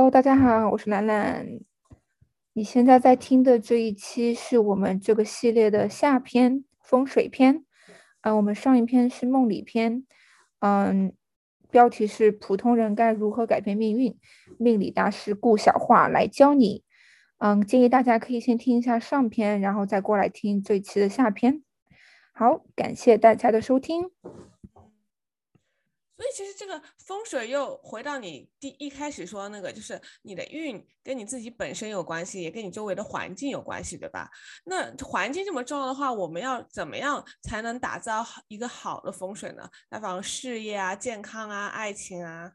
哈喽大家好，我是兰兰。你现在在听的这一期是我们这个系列的下篇风水篇。呃，我们上一篇是梦里篇，嗯，标题是普通人该如何改变命运，命理大师顾小画来教你。嗯，建议大家可以先听一下上篇，然后再过来听这一期的下篇。好，感谢大家的收听。所以其实这个风水又回到你第一开始说那个，就是你的运跟你自己本身有关系，也跟你周围的环境有关系，对吧？那环境这么重要的话，我们要怎么样才能打造一个好的风水呢？来防事业啊、健康啊、爱情啊。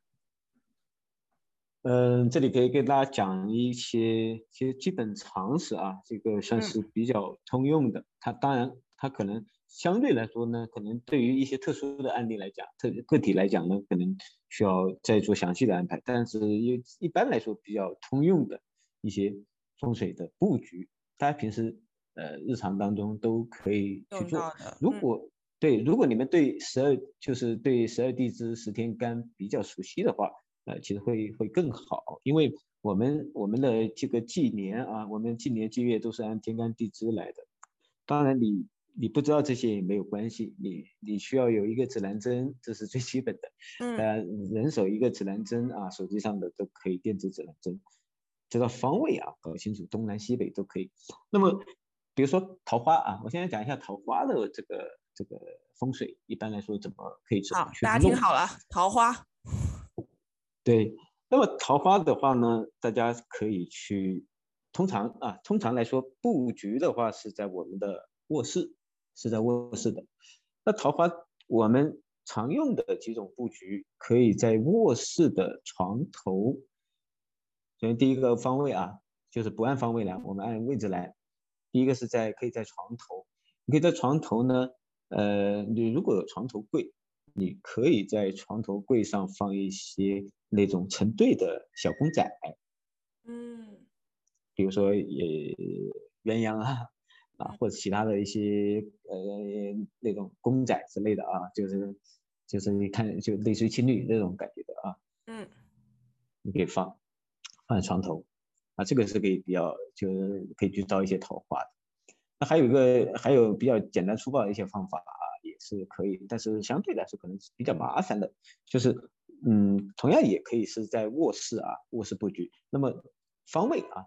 嗯，这里可以给大家讲一些些基本常识啊，这个算是比较通用的。它当然，它可能。相对来说呢，可能对于一些特殊的案例来讲，特个体来讲呢，可能需要再做详细的安排。但是一一般来说比较通用的一些风水的布局，大家平时呃日常当中都可以去做。如果对，如果你们对十二就是对十二地支十天干比较熟悉的话，呃，其实会会更好，因为我们我们的这个纪年啊，我们纪年纪月都是按天干地支来的。当然你。你不知道这些也没有关系，你你需要有一个指南针，这是最基本的。嗯，呃，人手一个指南针啊，手机上的都可以电子指南针，知道方位啊，搞清楚东南西北都可以。那么，比如说桃花啊，我现在讲一下桃花的这个这个风水，一般来说怎么可以怎么去大家听好了，桃花。对，那么桃花的话呢，大家可以去，通常啊，通常来说布局的话是在我们的卧室。是在卧室的，那桃花我们常用的几种布局，可以在卧室的床头。首先第一个方位啊，就是不按方位来，我们按位置来。第一个是在可以在床头，你可以在床头呢，呃，你如果有床头柜，你可以在床头柜上放一些那种成对的小公仔，嗯，比如说也鸳鸯啊。啊，或者其他的一些呃那种公仔之类的啊，就是就是你看就类似于情侣那种感觉的啊，嗯，你可以放放在床头啊，这个是可以比较就是可以去招一些桃花的。那还有一个还有比较简单粗暴的一些方法啊，也是可以，但是相对来说可能是比较麻烦的，就是嗯，同样也可以是在卧室啊卧室布局，那么方位啊。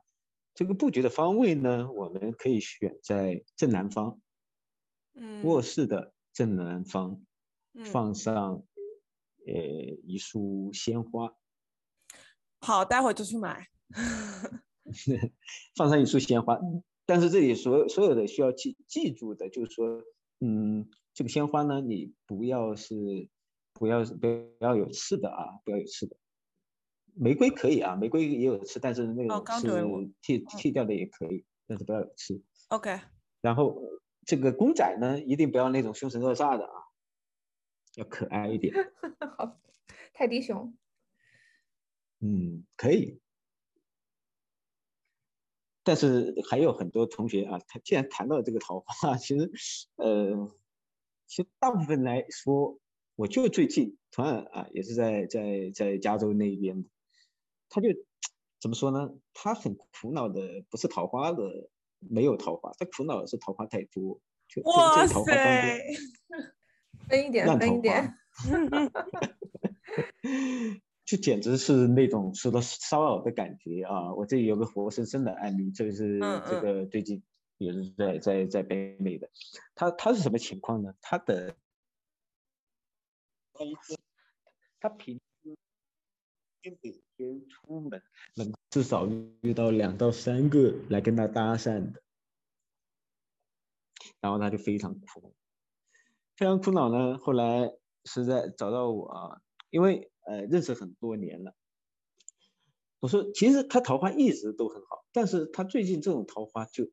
这个布局的方位呢，我们可以选在正南方，嗯，卧室的正南方，放上呃一束鲜花。好，待会就去买。放上一束鲜花，但是这里所所有的需要记记住的，就是说，嗯，这个鲜花呢，你不要是不要不要有刺的啊，不要有刺的。玫瑰可以啊，玫瑰也有吃，但是那个是剃剃掉的也可以，但是不要有刺。OK。然后这个公仔呢，一定不要那种凶神恶煞的啊，要可爱一点。好，泰迪熊。嗯，可以。但是还有很多同学啊，他既然谈到这个桃花，其实呃，其实大部分来说，我就最近同样啊，也是在在在加州那边。他就怎么说呢？他很苦恼的不是桃花的没有桃花，他苦恼的是桃花太多，就哇桃花塞，分一点，分一点 就简直是那种受到骚扰的感觉啊！我这里有个活生生的案例，就是这个最近也是在在在北美的，他他是什么情况呢？他的他平。每天出门能至少遇到两到三个来跟他搭讪的，然后他就非常苦，非常苦恼呢。后来是在找到我，因为呃认识很多年了。我说其实他桃花一直都很好，但是他最近这种桃花就，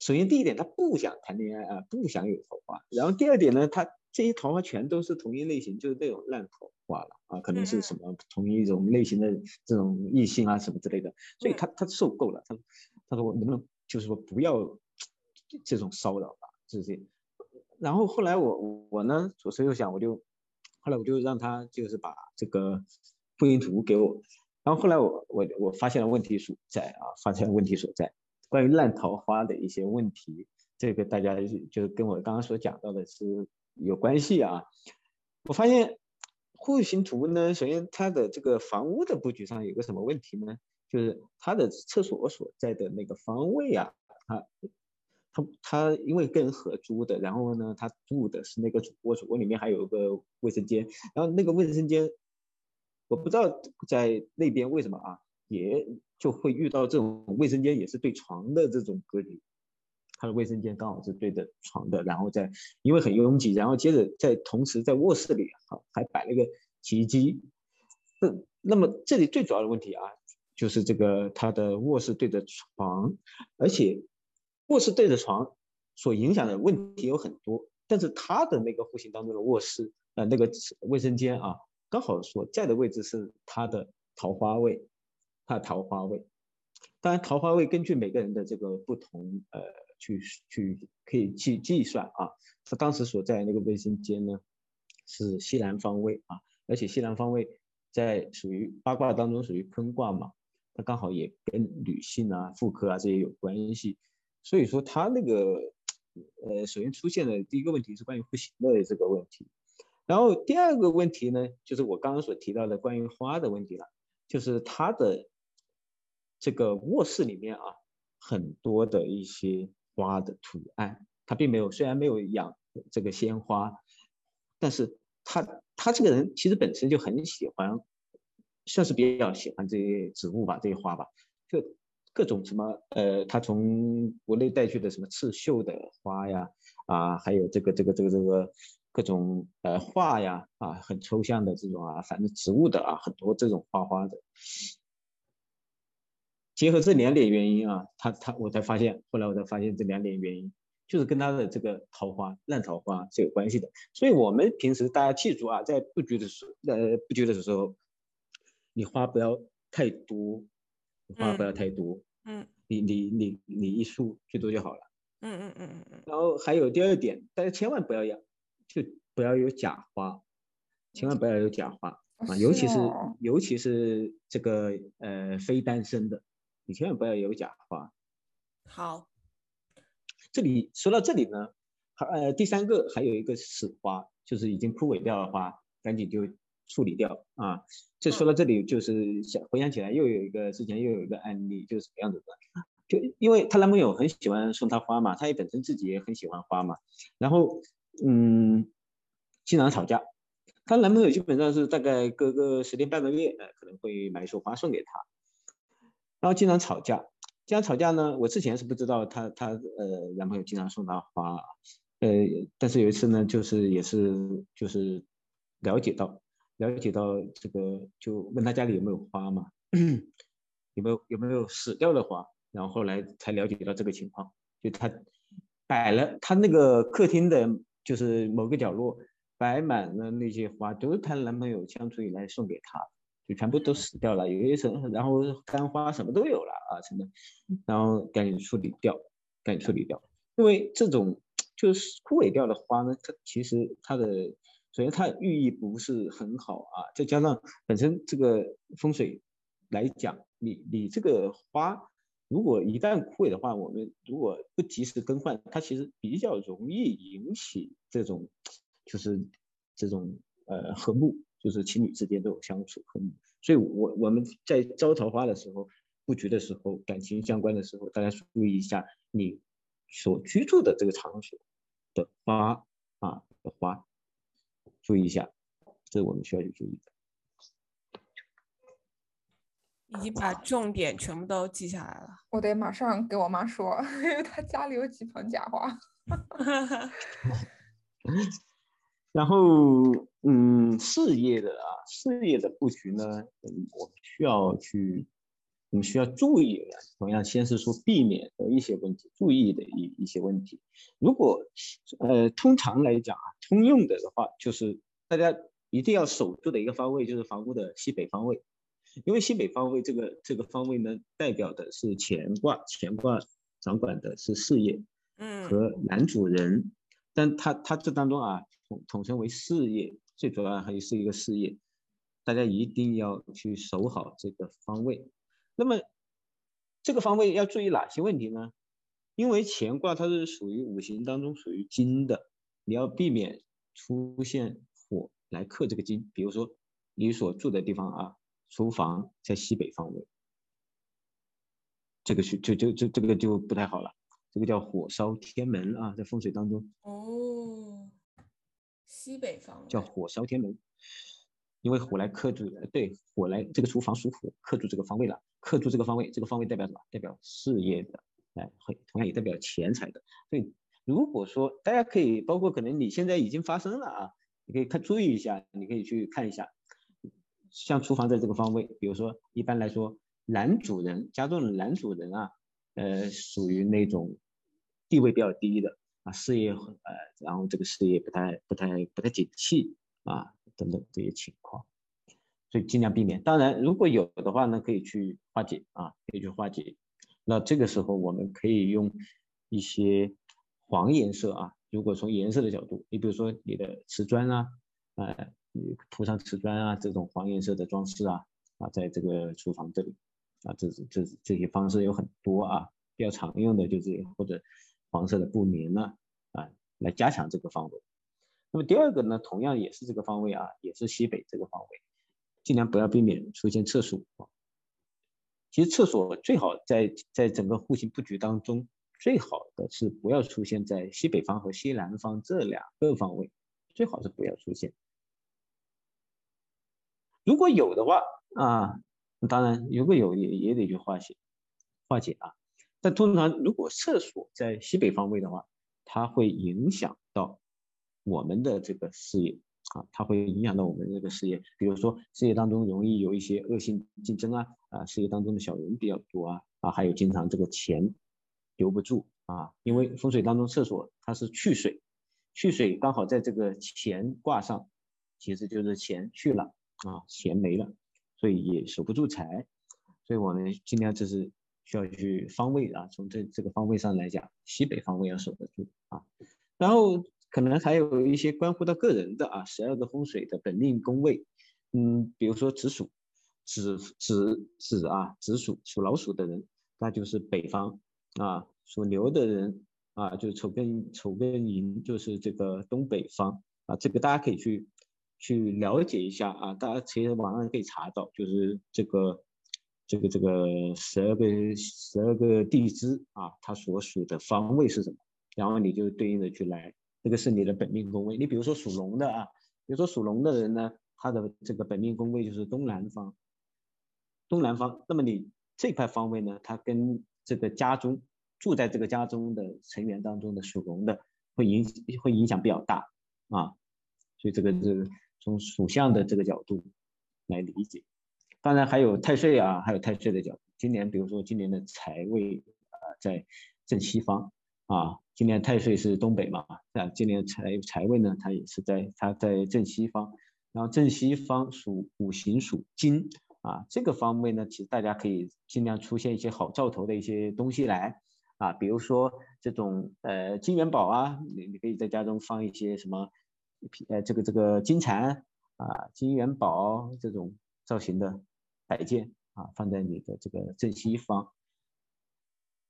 首先第一点他不想谈恋爱啊，不想有桃花。然后第二点呢，他这些桃花全都是同一类型，就是那种烂桃。花了啊，可能是什么同一种类型的这种异性啊，什么之类的，所以他他受够了，他他说我能不能就是说不要这种骚扰吧，这些。然后后来我我呢左思右想，我就后来我就让他就是把这个婚姻图给我，然后后来我我我发现了问题所在啊，发现了问题所在，关于烂桃花的一些问题，这个大家就是跟我刚刚所讲到的是有关系啊。我发现户型图呢，首先它的这个房屋的布局上有个什么问题呢？就是它的厕所所在的那个方位啊，它它它因为跟人合租的，然后呢，他住的是那个主卧，主卧里面还有一个卫生间，然后那个卫生间。我不知道在那边为什么啊，也就会遇到这种卫生间也是对床的这种格局，他的卫生间刚好是对着床的，然后在因为很拥挤，然后接着在同时在卧室里啊还摆了一个洗衣机，那那么这里最主要的问题啊，就是这个他的卧室对着床，而且卧室对着床所影响的问题有很多，但是他的那个户型当中的卧室呃那个卫生间啊。刚好所在的位置是他的桃花位，他的桃花位。当然，桃花位根据每个人的这个不同，呃，去去可以计计算啊。他当时所在那个卫生间呢，是西南方位啊，而且西南方位在属于八卦当中属于坤卦嘛，它刚好也跟女性啊、妇科啊这些有关系。所以说，他那个呃，首先出现的第一个问题是关于户型的这个问题。然后第二个问题呢，就是我刚刚所提到的关于花的问题了，就是它的这个卧室里面啊，很多的一些花的图案，他并没有，虽然没有养这个鲜花，但是他他这个人其实本身就很喜欢，算是比较喜欢这些植物吧，这些花吧，就各种什么呃，他从国内带去的什么刺绣的花呀，啊，还有这个这个这个这个。各种呃画呀啊，很抽象的这种啊，反正植物的啊，很多这种花花的，结合这两点原因啊，他他我才发现，后来我才发现这两点原因就是跟他的这个桃花烂桃花是有关系的。所以我们平时大家记住啊，在布局的时候，呃布局的时候，你花不要太多，花不要太多，嗯，你你你你一束最多就好了，嗯嗯嗯嗯嗯。然后还有第二点，大家千万不要养。就不要有假花，千万不要有假花啊！尤其是尤其是这个呃非单身的，你千万不要有假花。好，这里说到这里呢，还呃第三个还有一个死花，就是已经枯萎掉的花，赶紧就处理掉啊！这说到这里就是想回想起来，又有一个之前又有一个案例，就是什么样子的？就因为她男朋友很喜欢送她花嘛，她也本身自己也很喜欢花嘛，然后。嗯，经常吵架。她男朋友基本上是大概隔个十天半个月，呃，可能会买一束花送给她。然后经常吵架，经常吵架呢。我之前是不知道她她呃男朋友经常送她花，呃，但是有一次呢，就是也是就是了解到了解到这个，就问她家里有没有花嘛，有没有有没有死掉的花，然后后来才了解到这个情况，就他摆了他那个客厅的。就是某个角落摆满了那些花，都是她男朋友相处以来送给她，就全部都死掉了。有一层，然后干花什么都有了啊，真的，然后赶紧处理掉，赶紧处理掉。因为这种就是枯萎掉的花呢，它其实它的首先它寓意不是很好啊，再加上本身这个风水来讲，你你这个花。如果一旦枯萎的话，我们如果不及时更换，它其实比较容易引起这种，就是这种呃和睦，就是情侣之间都有相处。所以，我我们在招桃花的时候，布局的时候，感情相关的时候，大家注意一下你所居住的这个场所的花啊的花，注意一下，这是我们需要去注意的。已经把重点全部都记下来了，我得马上给我妈说，因为她家里有几盆假花。然后，嗯，事业的啊，事业的布局呢，嗯，我们需要去，我们需要注意的，同样先是说避免的一些问题，注意的一一些问题。如果，呃，通常来讲啊，通用的的话，就是大家一定要守住的一个方位，就是房屋的西北方位。因为西北方位这个这个方位呢，代表的是乾卦，乾卦掌管的是事业，嗯，和男主人，但他他这当中啊，统统称为事业，最主要还是一个事业。大家一定要去守好这个方位。那么这个方位要注意哪些问题呢？因为乾卦它是属于五行当中属于金的，你要避免出现火来克这个金。比如说你所住的地方啊，厨房在西北方位，这个是就就就这个就不太好了。这个叫火烧天门啊，在风水当中哦，西北方叫火烧天门，因为火来克住，对，火来这个厨房属火，克住这个方位了，克住这个方位，这个方位代表什么？代表事业的。哎，会同样也代表钱财的。所以，如果说大家可以，包括可能你现在已经发生了啊，你可以看注意一下，你可以去看一下，像厨房在这个方位，比如说一般来说，男主人家中的男主人啊，呃，属于那种地位比较低的啊，事业呃，然后这个事业不太不太不太景气啊，等等这些情况，所以尽量避免。当然，如果有的话呢，可以去化解啊，可以去化解。那这个时候我们可以用一些黄颜色啊，如果从颜色的角度，你比如说你的瓷砖啊，呃，你涂上瓷砖啊，这种黄颜色的装饰啊，啊，在这个厨房这里啊，这这这些方式有很多啊，比较常用的就是或者黄色的布帘呢啊，来加强这个方位。那么第二个呢，同样也是这个方位啊，也是西北这个方位，尽量不要避免出现厕所。其实厕所最好在在整个户型布局当中，最好的是不要出现在西北方和西南方这两个方位，最好是不要出现。如果有的话啊，当然如果有也也得去化解化解啊。但通常如果厕所在西北方位的话，它会影响到我们的这个事业。啊，它会影响到我们这个事业，比如说事业当中容易有一些恶性竞争啊，啊，事业当中的小人比较多啊，啊，还有经常这个钱留不住啊，因为风水当中厕所它是去水，去水刚好在这个钱卦上，其实就是钱去了啊，钱没了，所以也守不住财，所以我们尽量就是需要去方位啊，从这这个方位上来讲，西北方位要守得住啊，然后。可能还有一些关乎到个人的啊，十二个风水的本命宫位，嗯，比如说子鼠，子子子啊，子鼠属老鼠的人，那就是北方啊；属牛的人啊，就是丑跟丑跟寅，就是这个东北方啊。这个大家可以去去了解一下啊，大家其实网上可以查到，就是这个这个这个十二个十二个地支啊，它所属的方位是什么，然后你就对应的去来。这个是你的本命宫位，你比如说属龙的啊，比如说属龙的人呢，他的这个本命宫位就是东南方，东南方。那么你这块方位呢，它跟这个家中住在这个家中的成员当中的属龙的，会影会影响比较大啊。所以这个是从属相的这个角度来理解。当然还有太岁啊，还有太岁的角度。今年比如说今年的财位啊，在正西方。啊，今年太岁是东北嘛，啊，今年财财位呢，它也是在它在正西方，然后正西方属五行属金，啊，这个方位呢，其实大家可以尽量出现一些好兆头的一些东西来，啊，比如说这种呃金元宝啊，你你可以在家中放一些什么，呃这个这个金蝉啊金元宝这种造型的摆件啊，放在你的这个正西方，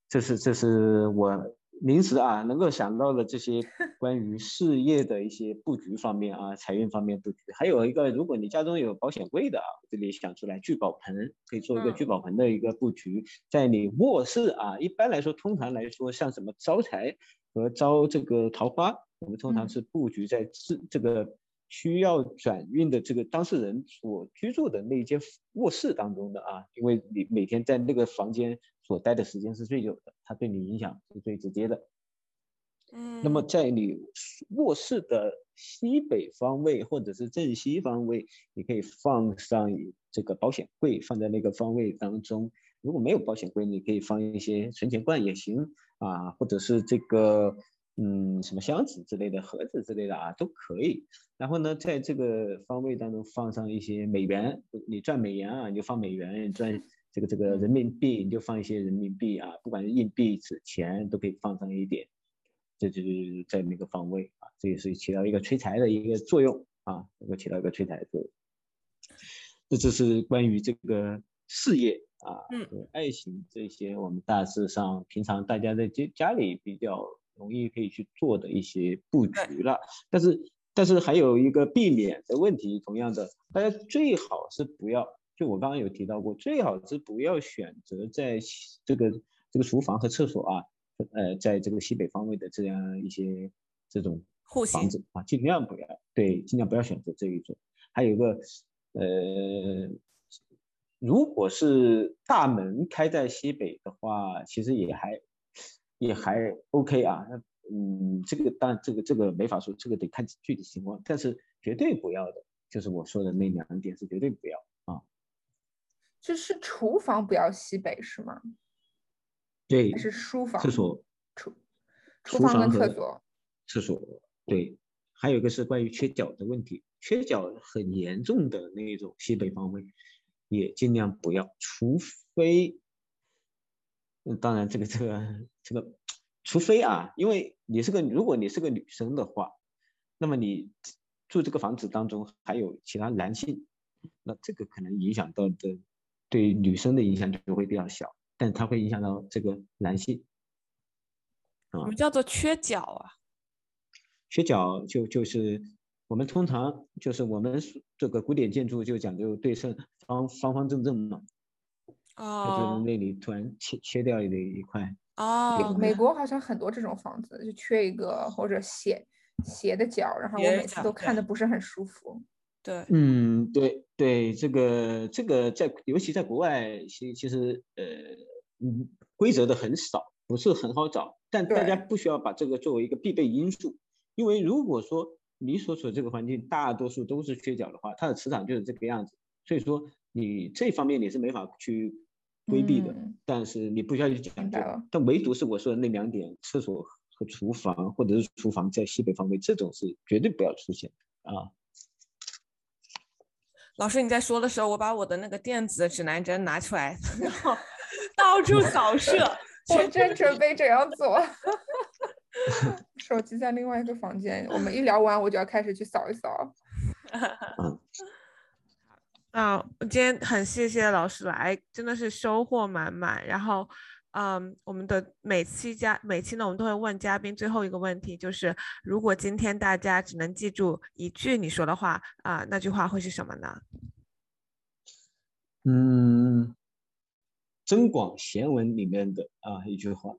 这是这是我。临时啊，能够想到的这些 关于事业的一些布局方面啊，财运方面布局，还有一个，如果你家中有保险柜的啊，这里想出来聚宝盆，可以做一个聚宝盆的一个布局，在你卧室啊，一般来说，通常来说，像什么招财和招这个桃花，我们通常是布局在这这个需要转运的这个当事人所居住的那间卧室当中的啊，因为你每天在那个房间。所待的时间是最久的，它对你影响是最直接的。嗯，那么在你卧室的西北方位或者是正西方位，你可以放上这个保险柜，放在那个方位当中。如果没有保险柜，你可以放一些存钱罐也行啊，或者是这个嗯什么箱子之类的、盒子之类的啊都可以。然后呢，在这个方位当中放上一些美元，你赚美元啊，你就放美元赚。这个这个人民币你就放一些人民币啊，不管是硬币、纸钱都可以放上一点，这就是在那个方位啊，这也是起到一个催财的一个作用啊，能够起到一个催财的作用。这就是关于这个事业啊，嗯，爱情这些，我们大致上平常大家在家家里比较容易可以去做的一些布局了。但是但是还有一个避免的问题，同样的，大家最好是不要，就我刚刚有提到过，最好是不要选择在这个这个厨房和厕所啊，呃，在这个西北方位的这样一些这种房子啊，尽量不要，对，尽量不要选择这一种。还有一个，呃，如果是大门开在西北的话，其实也还也还 OK 啊。那嗯，这个当然这个这个没法说，这个得看具体情况，但是绝对不要的，就是我说的那两点是绝对不要啊。就是厨房不要西北是吗？对还，是书房？厕所、厨厨厨房跟和厕所。厕所，对，还有一个是关于缺角的问题，缺角很严重的那种西北方位，也尽量不要，除非，嗯，当然这个这个这个，除非啊，因为你是个如果你是个女生的话，那么你住这个房子当中还有其他男性，那这个可能影响到的对女生的影响就会比较小，但它会影响到这个男性。什么叫做缺角啊？缺角就就是我们通常就是我们这个古典建筑就讲究对称方方方正正嘛，它就是哦。那里突然切切掉的一块，哦，美国好像很多这种房子，就缺一个或者斜斜的角，然后我每次都看的不是很舒服。对，嗯，对对，这个这个在尤其在国外，其其实呃嗯规则的很少，不是很好找，但大家不需要把这个作为一个必备因素，因为如果说你所处这个环境大多数都是缺角的话，它的磁场就是这个样子，所以说你这方面你是没法去规避的，嗯但是你不需要去讲究明白了，但唯独是我说的那两点，厕所和厨房或者是厨房在西北方位，这种是绝对不要出现的啊。老师你在说的时候，我把我的那个电子指南针拿出来，然后到处扫射，我正准备这样做，手机在另外一个房间。我们一聊完，我就要开始去扫一扫。啊，今天很谢谢老师来，真的是收获满满。然后，嗯，我们的每期嘉每期呢，我们都会问嘉宾最后一个问题，就是如果今天大家只能记住一句你说的话啊，那句话会是什么呢？嗯，《增广贤文》里面的啊一句话，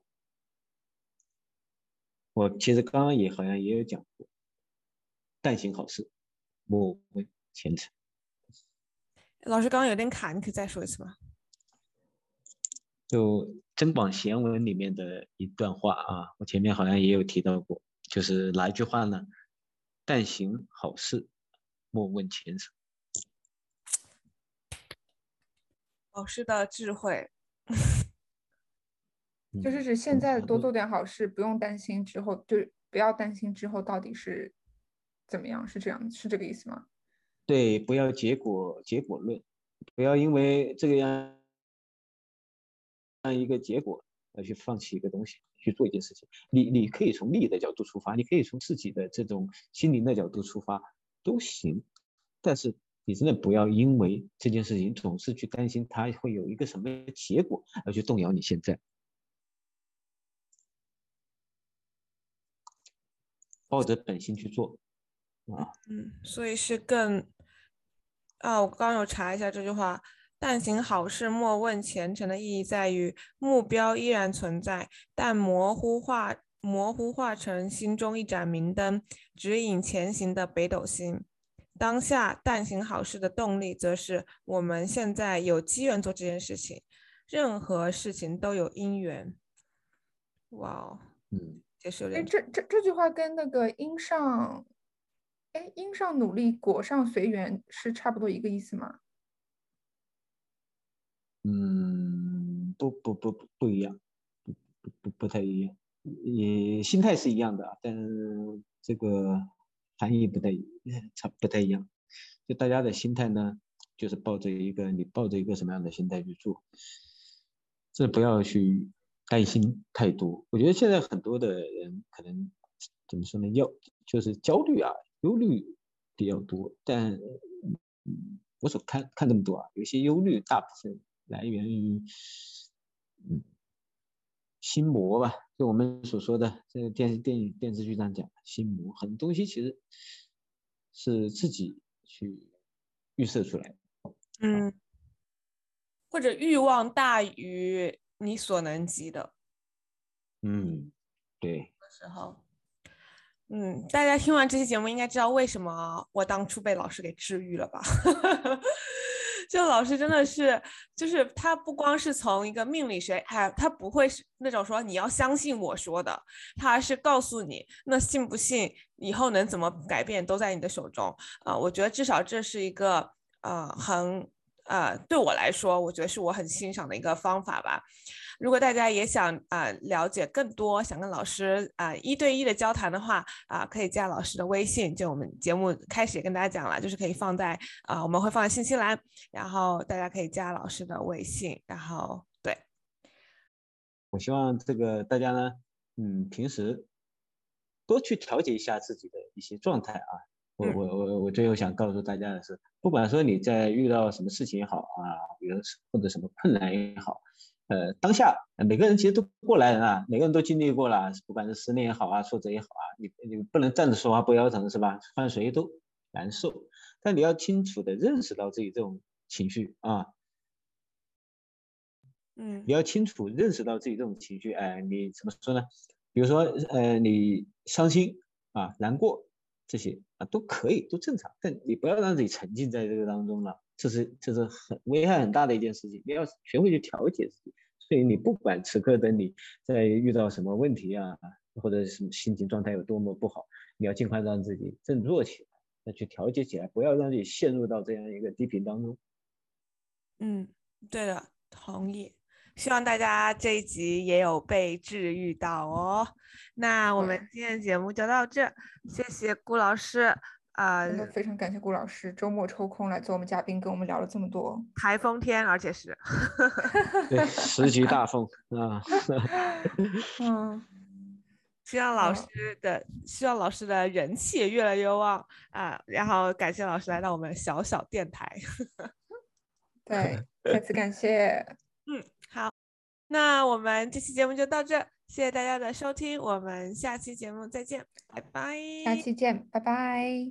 我其实刚刚也好像也有讲过，“但行好事，莫问前程。老师刚刚有点卡，你可以再说一次吗？就《增广贤文》里面的一段话啊，我前面好像也有提到过，就是哪一句话呢？“但行好事，莫问前程。老师的智慧，就是嗯指现在多做点好事，不用担心之后，就是不要担心之后到底是怎么样，是这样，是这个意思吗？对，不要结果结果论，不要因为这个样样一个结果而去放弃一个东西，去做一件事情。你你可以从利益的角度出发，你可以从自己的这种心灵的角度出发，都行。但是你真的不要因为这件事情总是去担心它会有一个什么结果，而去动摇你现在。抱着本心去做，啊，嗯，所以是更啊，我刚刚有查一下这句话。但行好事，莫问前程的意义在于，目标依然存在，但模糊化模糊化成心中一盏明灯，指引前行的北斗星。当下但行好事的动力，则是我们现在有机缘做这件事情，任何事情都有因缘。哇哦，嗯。哎，解释有点这这这句话跟那个“因上”，哎，“因上努力，果上随缘”是差不多一个意思吗？嗯，不不不不一样，不不不不太一样，也心态是一样的，但是这个含义不太一 差不太一样。就大家的心态呢，就是抱着一个你抱着一个什么样的心态去做，这不要去担心太多。我觉得现在很多的人可能怎么说呢，要就是焦虑啊、忧虑比较多，但嗯我所看看这么多啊，有些忧虑大部分来源于嗯心魔吧，就我们所说的这个电视电影电视剧上讲心魔，很多东西其实是自己去预设出来的。嗯，或者欲望大于你所能及的嗯，对，时候。嗯，大家听完这期节目应该知道为什么我当初被老师给治愈了吧？就老师真的是，就是他不光是从一个命理学，哎，他不会是那种说你要相信我说的，他是告诉你，那信不信以后能怎么改变都在你的手中啊、我觉得至少这是一个呃很呃对我来说，我觉得是我很欣赏的一个方法吧。如果大家也想啊、呃了解更多，想跟老师啊、一对一的交谈的话啊、可以加老师的微信。就我们节目开始也跟大家讲了，就是可以放在啊、我们会放在信息栏，然后大家可以加老师的微信，然后对，我希望这个大家呢，嗯，平时多去调节一下自己的一些状态啊。我嗯我我我最后想告诉大家的是，不管说你在遇到什么事情也好啊，比如或者什么困难也好，呃，当下呃每个人其实都过来人啊，每个人都经历过了，不管是失恋也好啊，挫折也好啊，你你不能站着说话不腰疼是吧？换谁都难受，但你要清楚的认识到自己这种情绪啊，嗯你要清楚认识到自己这种情绪，哎，你怎么说呢？比如说，呃，你伤心啊、难过这些啊都可以，都正常，但你不要让自己沉浸在这个当中了，这是这是很危害很大的一件事情，你要学会去调节自己。所以你不管此刻的你在遇到什么问题啊，或者什么心情状态有多么不好，你要尽快让自己振作起来，再去调节起来，不要让自己陷入到这样一个低频当中。嗯，对的，同意。希望大家这一集也有被治愈到哦。那我们今天的节目就到这，谢谢顾老师。啊、真的非常感谢顾老师周末抽空来做我们嘉宾，跟我们聊了这么多。台风天，而且是，对，十级大风 啊。嗯，希望老师的希望老师的人气也越来越旺啊！然后感谢老师来到我们小小电台。对，再次感谢，嗯，好，那我们这期节目就到这，谢谢大家的收听，我们下期节目再见，拜拜。下期见，拜拜。